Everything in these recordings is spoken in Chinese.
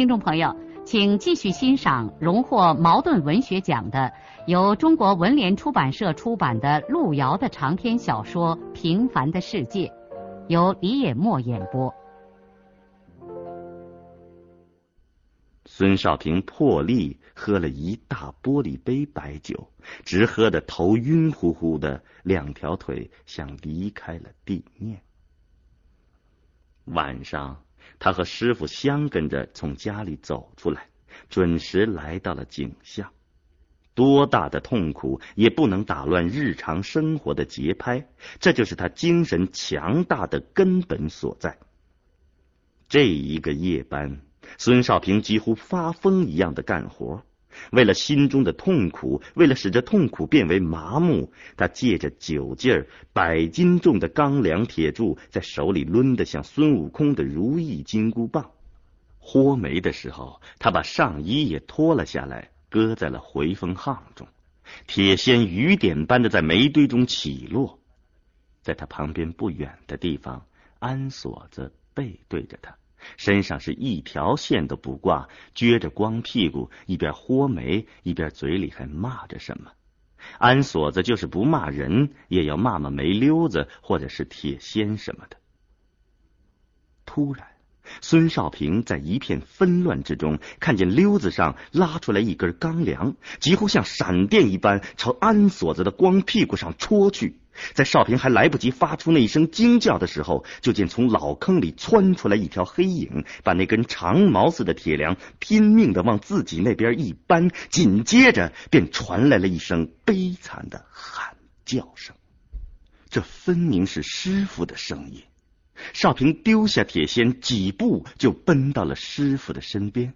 听众朋友，请继续欣赏荣获茅盾文学奖的、由中国文联出版社出版的路遥的长篇小说《平凡的世界》，由李野墨演播。孙少平破例喝了一大玻璃杯白酒，直喝得头晕乎乎的，两条腿像离开了地面。晚上。他和师傅相跟着从家里走出来，准时来到了井下。多大的痛苦也不能打乱日常生活的节拍，这就是他精神强大的根本所在。这一个夜班，孙少平几乎发疯一样的干活。为了心中的痛苦，为了使这痛苦变为麻木，他借着酒劲儿，百斤重的钢梁铁柱在手里抡得像孙悟空的如意金箍棒。豁煤的时候，他把上衣也脱了下来，搁在了回风巷中。铁锨雨点般的在煤堆中起落，在他旁边不远的地方，安锁子背对着他。身上是一条线都不挂，撅着光屁股，一边豁煤，一边嘴里还骂着什么。安锁子就是不骂人，也要骂骂煤溜子或者是铁锨什么的。突然，孙少平在一片纷乱之中，看见溜子上拉出来一根钢梁，几乎像闪电一般朝安锁子的光屁股上戳去。在少平还来不及发出那一声惊叫的时候，就见从老坑里窜出来一条黑影，把那根长矛似的铁梁拼命的往自己那边一扳，紧接着便传来了一声悲惨的喊叫声。这分明是师傅的声音。少平丢下铁锨，几步就奔到了师傅的身边。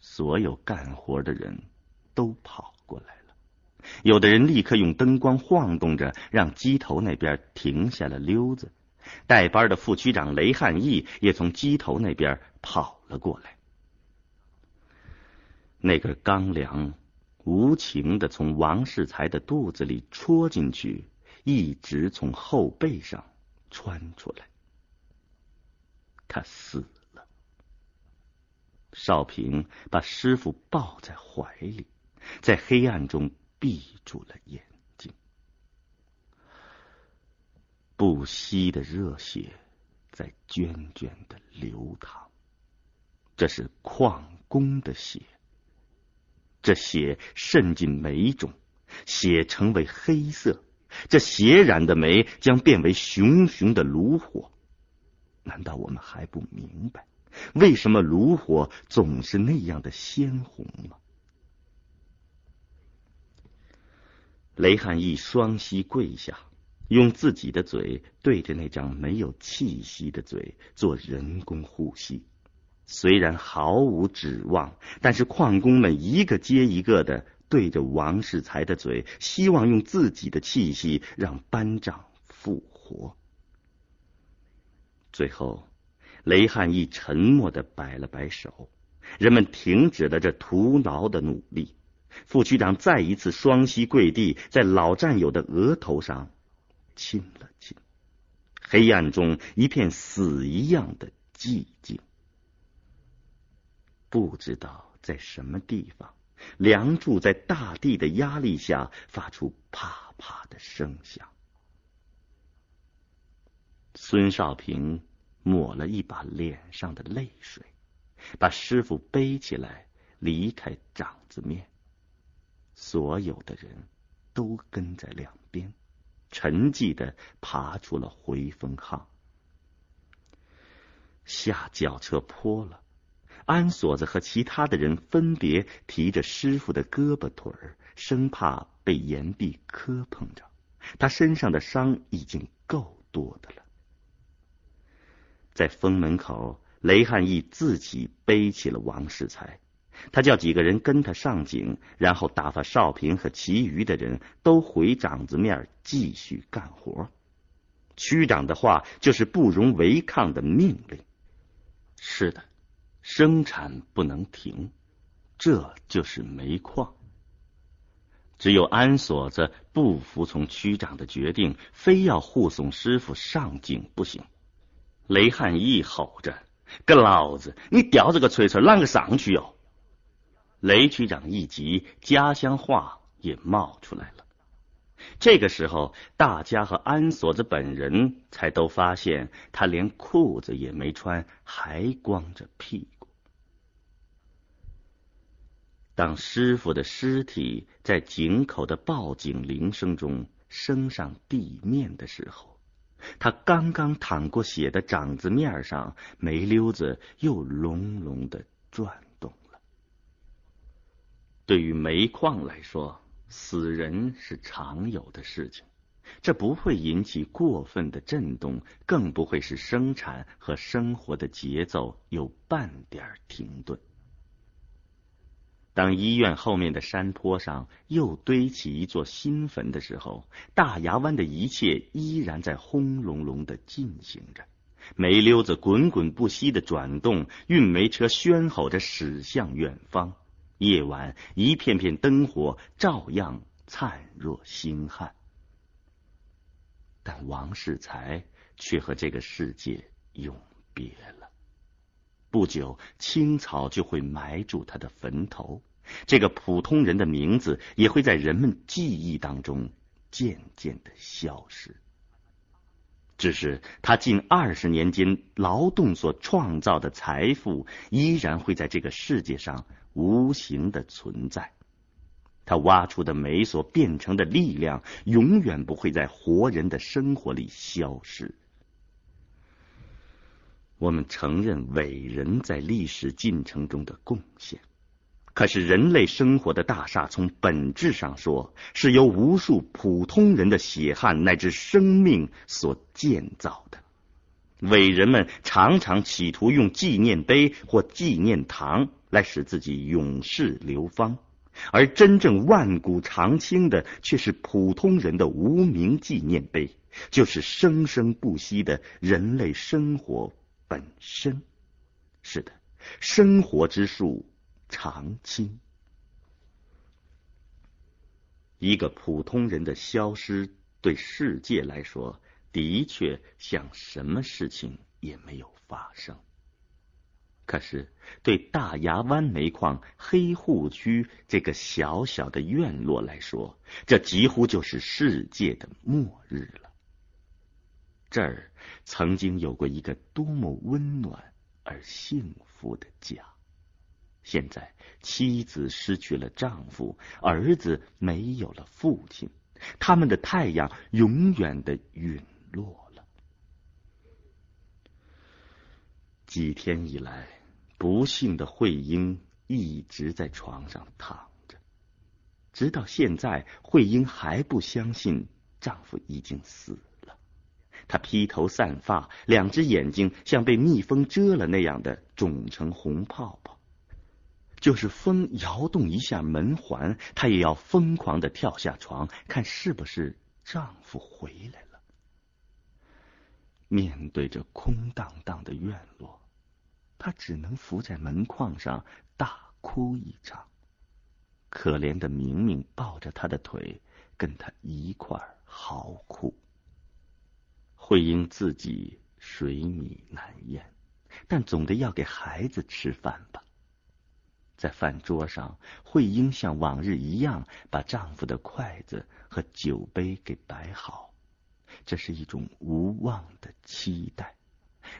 所有干活的人都跑过来。有的人立刻用灯光晃动着，让机头那边停下了溜子。带班的副区长雷汉义也从机头那边跑了过来。那根钢梁无情的从王世才的肚子里戳进去，一直从后背上穿出来。他死了。少平把师傅抱在怀里，在黑暗中。闭住了眼睛，不息的热血在涓涓的流淌。这是矿工的血，这血渗进煤中，血成为黑色。这血染的煤将变为熊熊的炉火。难道我们还不明白，为什么炉火总是那样的鲜红吗？雷汉义双膝跪下，用自己的嘴对着那张没有气息的嘴做人工呼吸。虽然毫无指望，但是矿工们一个接一个的对着王世才的嘴，希望用自己的气息让班长复活。最后，雷汉义沉默的摆了摆手，人们停止了这徒劳的努力。副区长再一次双膝跪地，在老战友的额头上亲了亲。黑暗中一片死一样的寂静。不知道在什么地方，梁柱在大地的压力下发出啪啪的声响。孙少平抹了一把脸上的泪水，把师傅背起来，离开掌子面。所有的人都跟在两边，沉寂的爬出了回风巷。下轿车坡了，安锁子和其他的人分别提着师傅的胳膊腿儿，生怕被岩壁磕碰着。他身上的伤已经够多的了。在封门口，雷汉义自己背起了王世才，他叫几个人跟他上井，然后打发少平和其余的人都回长子面继续干活。区长的话就是不容违抗的命令。是的，生产不能停，这就是煤矿。只有安锁子不服从区长的决定，非要护送师傅上井不行。雷汉义吼着：“个老子，你吊着个锤锤，啷个上去哟？”雷区长一急，家乡话也冒出来了。这个时候，大家和安锁子本人才都发现，他连裤子也没穿，还光着屁股。当师傅的尸体在井口的报警铃声中升上地面的时候，他刚刚淌过血的掌子面上煤溜子又隆隆的转。对于煤矿来说，死人是常有的事情，这不会引起过分的震动，更不会使生产和生活的节奏有半点停顿。当医院后面的山坡上又堆起一座新坟的时候，大牙湾的一切依然在轰隆隆的进行着，煤溜子滚滚不息的转动，运煤车喧吼着驶向远方。夜晚，一片片灯火照样灿若星汉，但王世才却和这个世界永别了。不久，青草就会埋住他的坟头，这个普通人的名字也会在人们记忆当中渐渐的消失。只是他近二十年间劳动所创造的财富，依然会在这个世界上无形的存在。他挖出的煤所变成的力量，永远不会在活人的生活里消失。我们承认伟人在历史进程中的贡献，可是人类生活的大厦从本质上说是由无数普通人的血汗乃至生命所建造的。伟人们常常企图用纪念碑或纪念堂来使自己永世流芳，而真正万古长青的却是普通人的无名纪念碑，就是生生不息的人类生活。本身是的，生活之树长青。一个普通人的消失，对世界来说，的确像什么事情也没有发生。可是，对大牙湾煤矿黑户区这个小小的院落来说，这几乎就是世界的末日了。这儿曾经有过一个多么温暖而幸福的家，现在妻子失去了丈夫，儿子没有了父亲，他们的太阳永远的陨落了。几天以来，不幸的慧英一直在床上躺着，直到现在，慧英还不相信丈夫已经死了。她披头散发，两只眼睛像被蜜蜂蛰了那样的肿成红泡泡。就是风摇动一下门环，她也要疯狂的跳下床，看是不是丈夫回来了。面对着空荡荡的院落，她只能伏在门框上大哭一场。可怜的明明抱着她的腿，跟她一块儿嚎哭。慧英自己水米难咽，但总得要给孩子吃饭吧。在饭桌上，慧英像往日一样把丈夫的筷子和酒杯给摆好，这是一种无望的期待。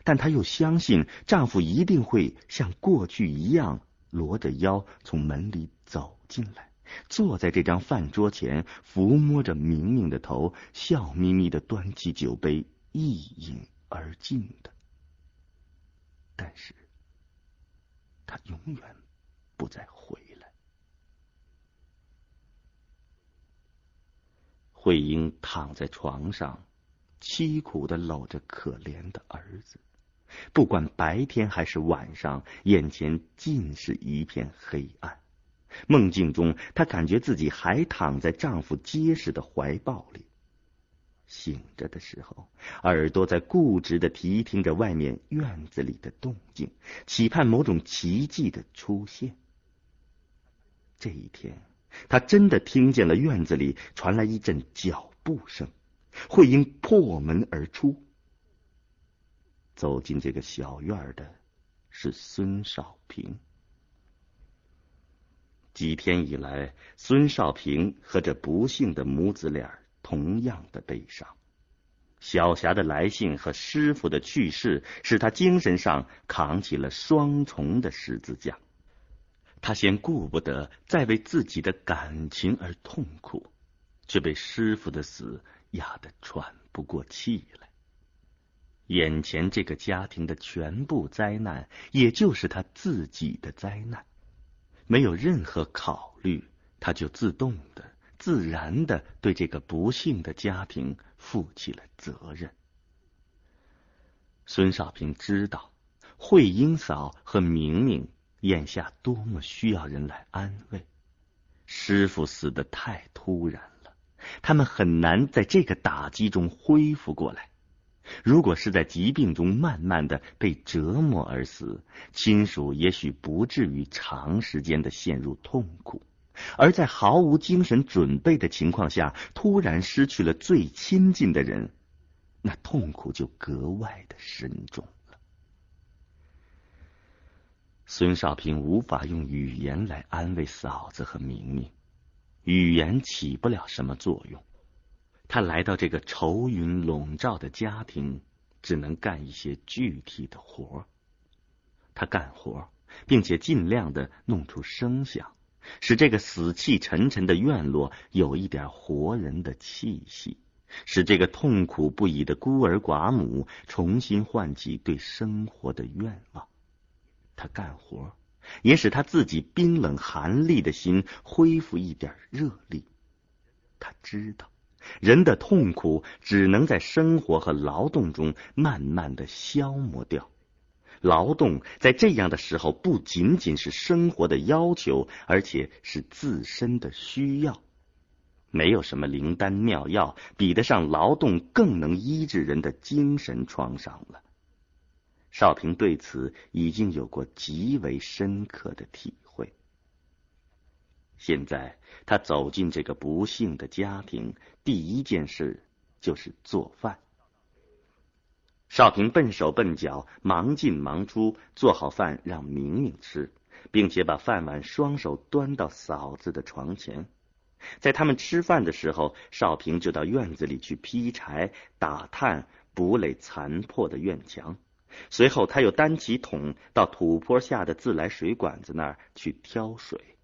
但她又相信丈夫一定会像过去一样罗着腰从门里走进来，坐在这张饭桌前，抚摸着明明的头，笑眯眯的端起酒杯。一饮而尽的，但是他永远不再回来。慧英躺在床上，凄苦的搂着可怜的儿子，不管白天还是晚上，眼前尽是一片黑暗。梦境中，她感觉自己还躺在丈夫结实的怀抱里。醒着的时候，耳朵在固执的提听着外面院子里的动静，期盼某种奇迹的出现。这一天，她真的听见了院子里传来一阵脚步声，会因破门而出。走进这个小院的是孙少平。几天以来，孙少平和这不幸的母子俩。同样的悲伤，小霞的来信和师傅的去世，使他精神上扛起了双重的十字架。他先顾不得再为自己的感情而痛苦，却被师傅的死压得喘不过气来。眼前这个家庭的全部灾难，也就是他自己的灾难，没有任何考虑，他就自动的。自然的对这个不幸的家庭负起了责任。孙少平知道慧英嫂和明明眼下多么需要人来安慰。师傅死的太突然，他们很难在这个打击中恢复过来。如果是在疾病中慢慢的被折磨而死，亲属也许不至于长时间的陷入痛苦。而在毫无精神准备的情况下，突然失去了最亲近的人，那痛苦就格外的深重了。孙少平无法用语言来安慰嫂子和明明，语言起不了什么作用。他来到这个愁云笼罩的家庭，只能干一些具体的活他干活，并且尽量的弄出声响。使这个死气沉沉的院落有一点活人的气息，使这个痛苦不已的孤儿寡母重新唤起对生活的愿望。他干活，也使他自己冰冷寒厉的心恢复一点热力。他知道，人的痛苦只能在生活和劳动中慢慢的消磨掉。劳动在这样的时候不仅仅是生活的要求，而且是自身的需要。没有什么灵丹妙药比得上劳动更能医治人的精神创伤了。少平对此已经有过极为深刻的体会。现在他走进这个不幸的家庭，第一件事就是做饭。少平笨手笨脚，忙进忙出，做好饭让明明吃，并且把饭碗双手端到嫂子的床前。在他们吃饭的时候，少平就到院子里去劈柴、打炭、补垒残破的院墙。随后，他又担起桶到土坡下的自来水管子那儿去挑水。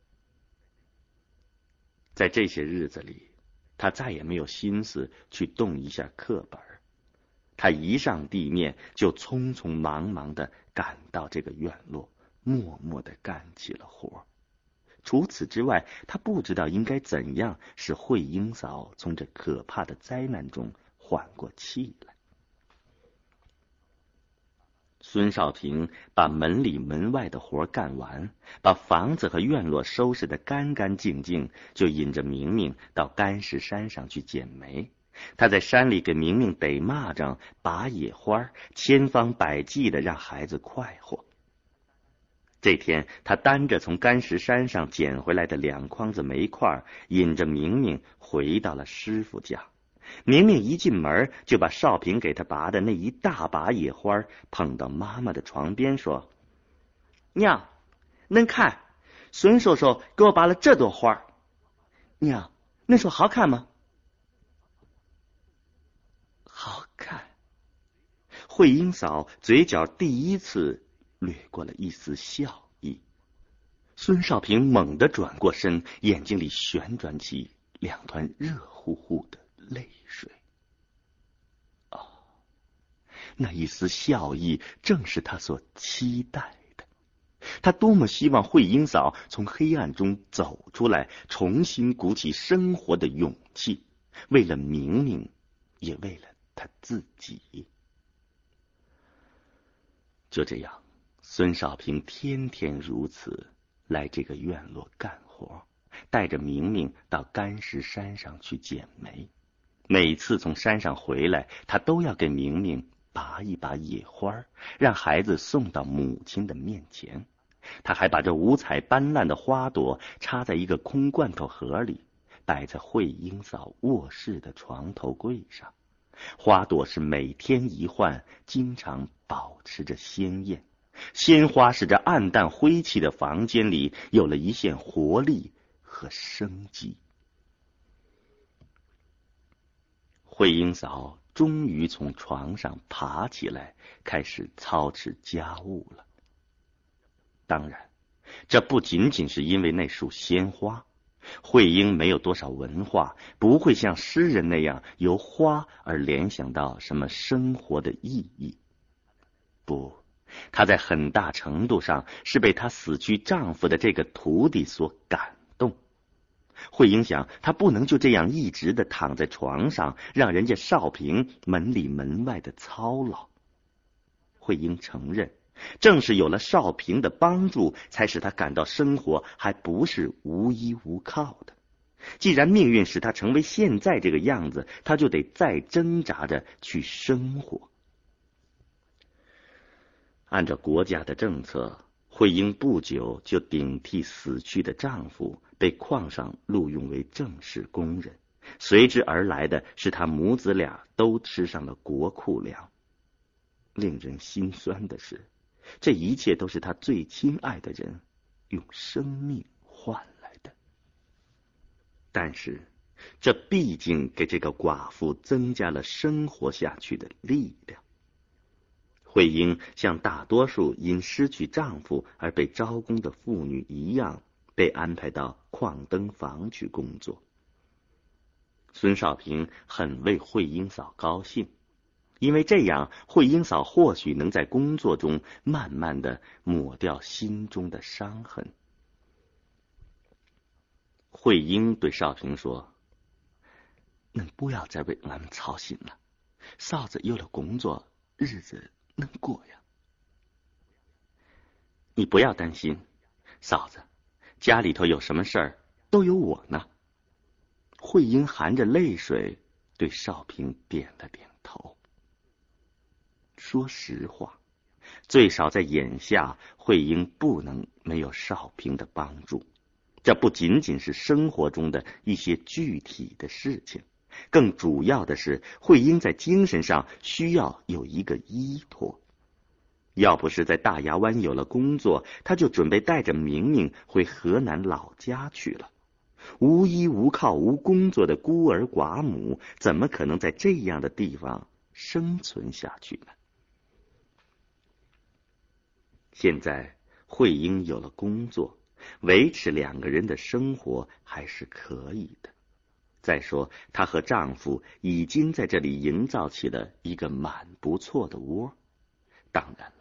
在这些日子里，他再也没有心思去动一下课本。他一上地面，就匆匆忙忙的赶到这个院落，默默的干起了活。除此之外，他不知道应该怎样使慧英嫂从这可怕的灾难中缓过气来。孙少平把门里门外的活干完，把房子和院落收拾的干干净净，就引着明明到干石山上去捡煤。他在山里给明明逮蚂蚱、拔野花，千方百计的让孩子快活。这天，他担着从干石山上捡回来的两筐子煤块，引着明明回到了师傅家。明明一进门，就把少平给他拔的那一大把野花捧到妈妈的床边，说：“娘，恁看，孙叔叔给我拔了这朵花娘，恁说好看吗？”好看，慧英嫂嘴角第一次掠过了一丝笑意。孙少平猛地转过身，眼睛里旋转起两团热乎乎的泪水。哦，那一丝笑意正是他所期待的。他多么希望慧英嫂从黑暗中走出来，重新鼓起生活的勇气，为了明明，也为了。他自己。就这样，孙少平天天如此来这个院落干活，带着明明到干石山上去捡煤。每次从山上回来，他都要给明明拔一把野花，让孩子送到母亲的面前。他还把这五彩斑斓的花朵插在一个空罐头盒里，摆在慧英嫂卧室的床头柜上。花朵是每天一换，经常保持着鲜艳。鲜花使这暗淡灰气的房间里有了一线活力和生机。慧英嫂终于从床上爬起来，开始操持家务了。当然，这不仅仅是因为那束鲜花。慧英没有多少文化，不会像诗人那样由花而联想到什么生活的意义。不，她在很大程度上是被她死去丈夫的这个徒弟所感。慧英想，她不能就这样一直的躺在床上，让人家少平门里门外的操劳。慧英承认，正是有了少平的帮助，才使她感到生活还不是无依无靠的。既然命运使她成为现在这个样子，她就得再挣扎着去生活。按照国家的政策。慧英不久就顶替死去的丈夫，被矿上录用为正式工人。随之而来的是，他母子俩都吃上了国库粮。令人心酸的是，这一切都是他最亲爱的人用生命换来的。但是，这毕竟给这个寡妇增加了生活下去的力量。慧英像大多数因失去丈夫而被招工的妇女一样，被安排到矿灯房去工作。孙少平很为慧英嫂高兴，因为这样慧英嫂或许能在工作中慢慢的抹掉心中的伤痕。慧英对少平说：“能不要再为俺们操心了，嫂子有了工作，日子。”能过呀？你不要担心，嫂子，家里头有什么事儿都有我呢。慧英含着泪水对少平点了点头。说实话，最少在眼下，慧英不能没有少平的帮助。这不仅仅是生活中的一些具体的事情。更主要的是，慧英在精神上需要有一个依托。要不是在大牙湾有了工作，他就准备带着明明回河南老家去了。无依无靠、无工作的孤儿寡母，怎么可能在这样的地方生存下去呢？现在慧英有了工作，维持两个人的生活还是可以的。再说，她和丈夫已经在这里营造起了一个蛮不错的窝。当然，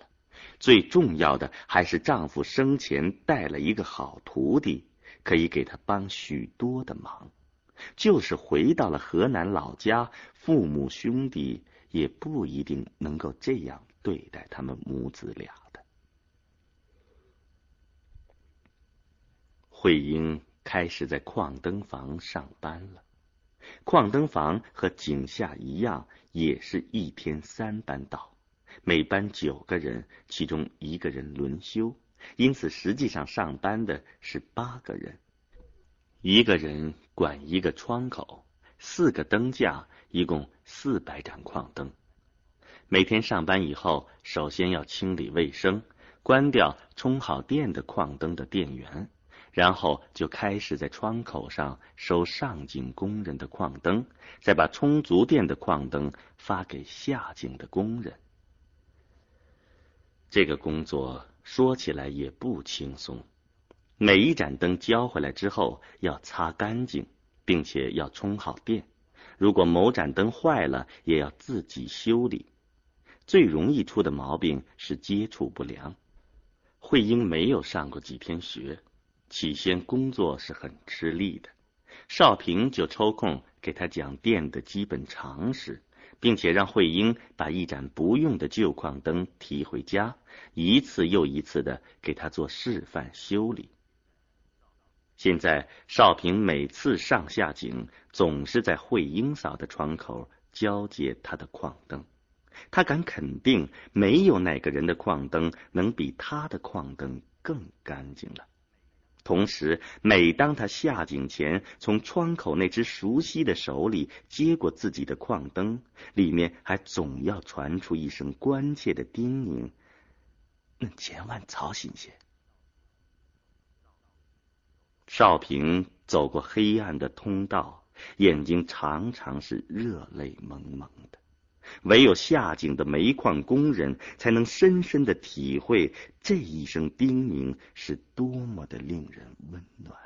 最重要的还是丈夫生前带了一个好徒弟，可以给他帮许多的忙。就是回到了河南老家，父母兄弟也不一定能够这样对待他们母子俩的。慧英开始在矿灯房上班了。矿灯房和井下一样，也是一天三班倒，每班九个人，其中一个人轮休，因此实际上上班的是八个人，一个人管一个窗口，四个灯架，一共四百盏矿灯。每天上班以后，首先要清理卫生，关掉充好电的矿灯的电源。然后就开始在窗口上收上井工人的矿灯，再把充足电的矿灯发给下井的工人。这个工作说起来也不轻松，每一盏灯交回来之后要擦干净，并且要充好电。如果某盏灯坏了，也要自己修理。最容易出的毛病是接触不良。慧英没有上过几天学。起先工作是很吃力的，少平就抽空给他讲电的基本常识，并且让慧英把一盏不用的旧矿灯提回家，一次又一次的给他做示范修理。现在少平每次上下井，总是在慧英嫂的窗口交接他的矿灯。他敢肯定，没有哪个人的矿灯能比他的矿灯更干净了。同时，每当他下井前从窗口那只熟悉的手里接过自己的矿灯，里面还总要传出一声关切的叮咛：“恁千万操心些。”少平走过黑暗的通道，眼睛常常是热泪蒙蒙的。唯有下井的煤矿工人才能深深的体会这一声叮咛是多么的令人温暖。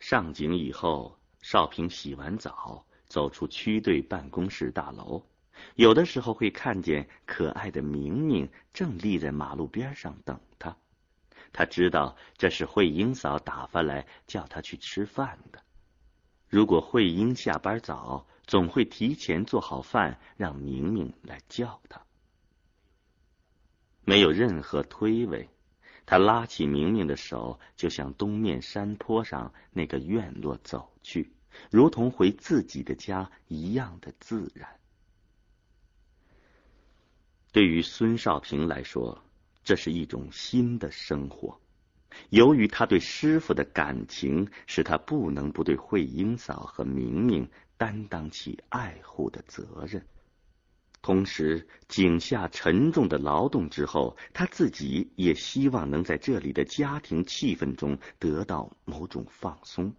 上井以后，少平洗完澡，走出区队办公室大楼，有的时候会看见可爱的明明正立在马路边上等他。他知道这是慧英嫂打发来叫他去吃饭的。如果慧英下班早，总会提前做好饭，让明明来叫他。没有任何推诿，他拉起明明的手，就向东面山坡上那个院落走去，如同回自己的家一样的自然。对于孙少平来说，这是一种新的生活。由于他对师傅的感情，使他不能不对慧英嫂和明明。担当起爱护的责任，同时井下沉重的劳动之后，他自己也希望能在这里的家庭气氛中得到某种放松。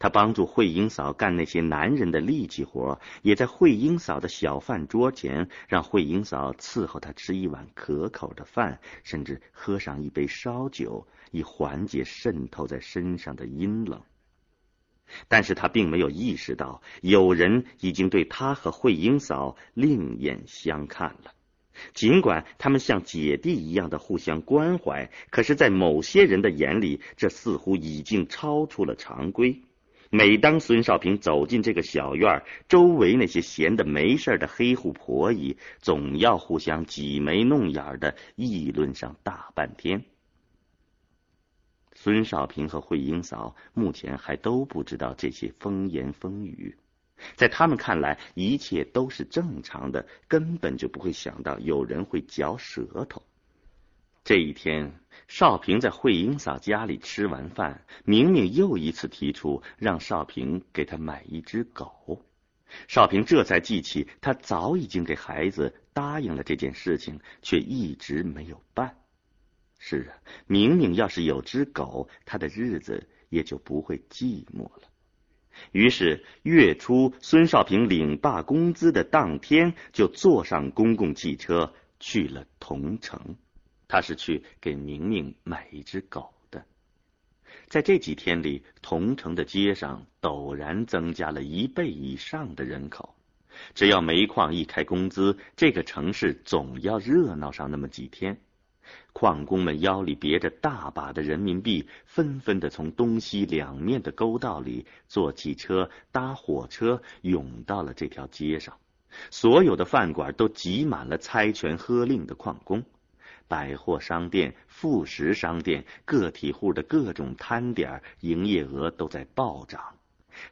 他帮助慧英嫂干那些男人的力气活，也在慧英嫂的小饭桌前让慧英嫂伺候他吃一碗可口的饭，甚至喝上一杯烧酒，以缓解渗透在身上的阴冷。但是他并没有意识到，有人已经对他和慧英嫂另眼相看了。尽管他们像姐弟一样的互相关怀，可是，在某些人的眼里，这似乎已经超出了常规。每当孙少平走进这个小院，周围那些闲的没事的黑户婆姨，总要互相挤眉弄眼的议论上大半天。孙少平和慧英嫂目前还都不知道这些风言风语，在他们看来，一切都是正常的，根本就不会想到有人会嚼舌头。这一天，少平在慧英嫂家里吃完饭，明明又一次提出让少平给他买一只狗，少平这才记起他早已经给孩子答应了这件事情，却一直没有办。是啊，明明要是有只狗，他的日子也就不会寂寞了。于是月初，孙少平领罢工资的当天，就坐上公共汽车去了桐城。他是去给明明买一只狗的。在这几天里，桐城的街上陡然增加了一倍以上的人口。只要煤矿一开工资，这个城市总要热闹上那么几天。矿工们腰里别着大把的人民币，纷纷的从东西两面的沟道里坐汽车、搭火车，涌到了这条街上。所有的饭馆都挤满了猜拳喝令的矿工，百货商店、副食商店、个体户的各种摊点，营业额都在暴涨。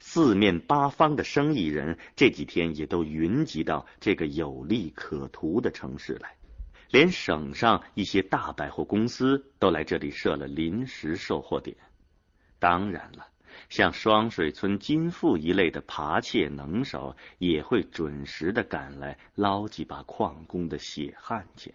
四面八方的生意人这几天也都云集到这个有利可图的城市来。连省上一些大百货公司都来这里设了临时售货点。当然了，像双水村金富一类的扒窃能手也会准时的赶来捞几把矿工的血汗钱。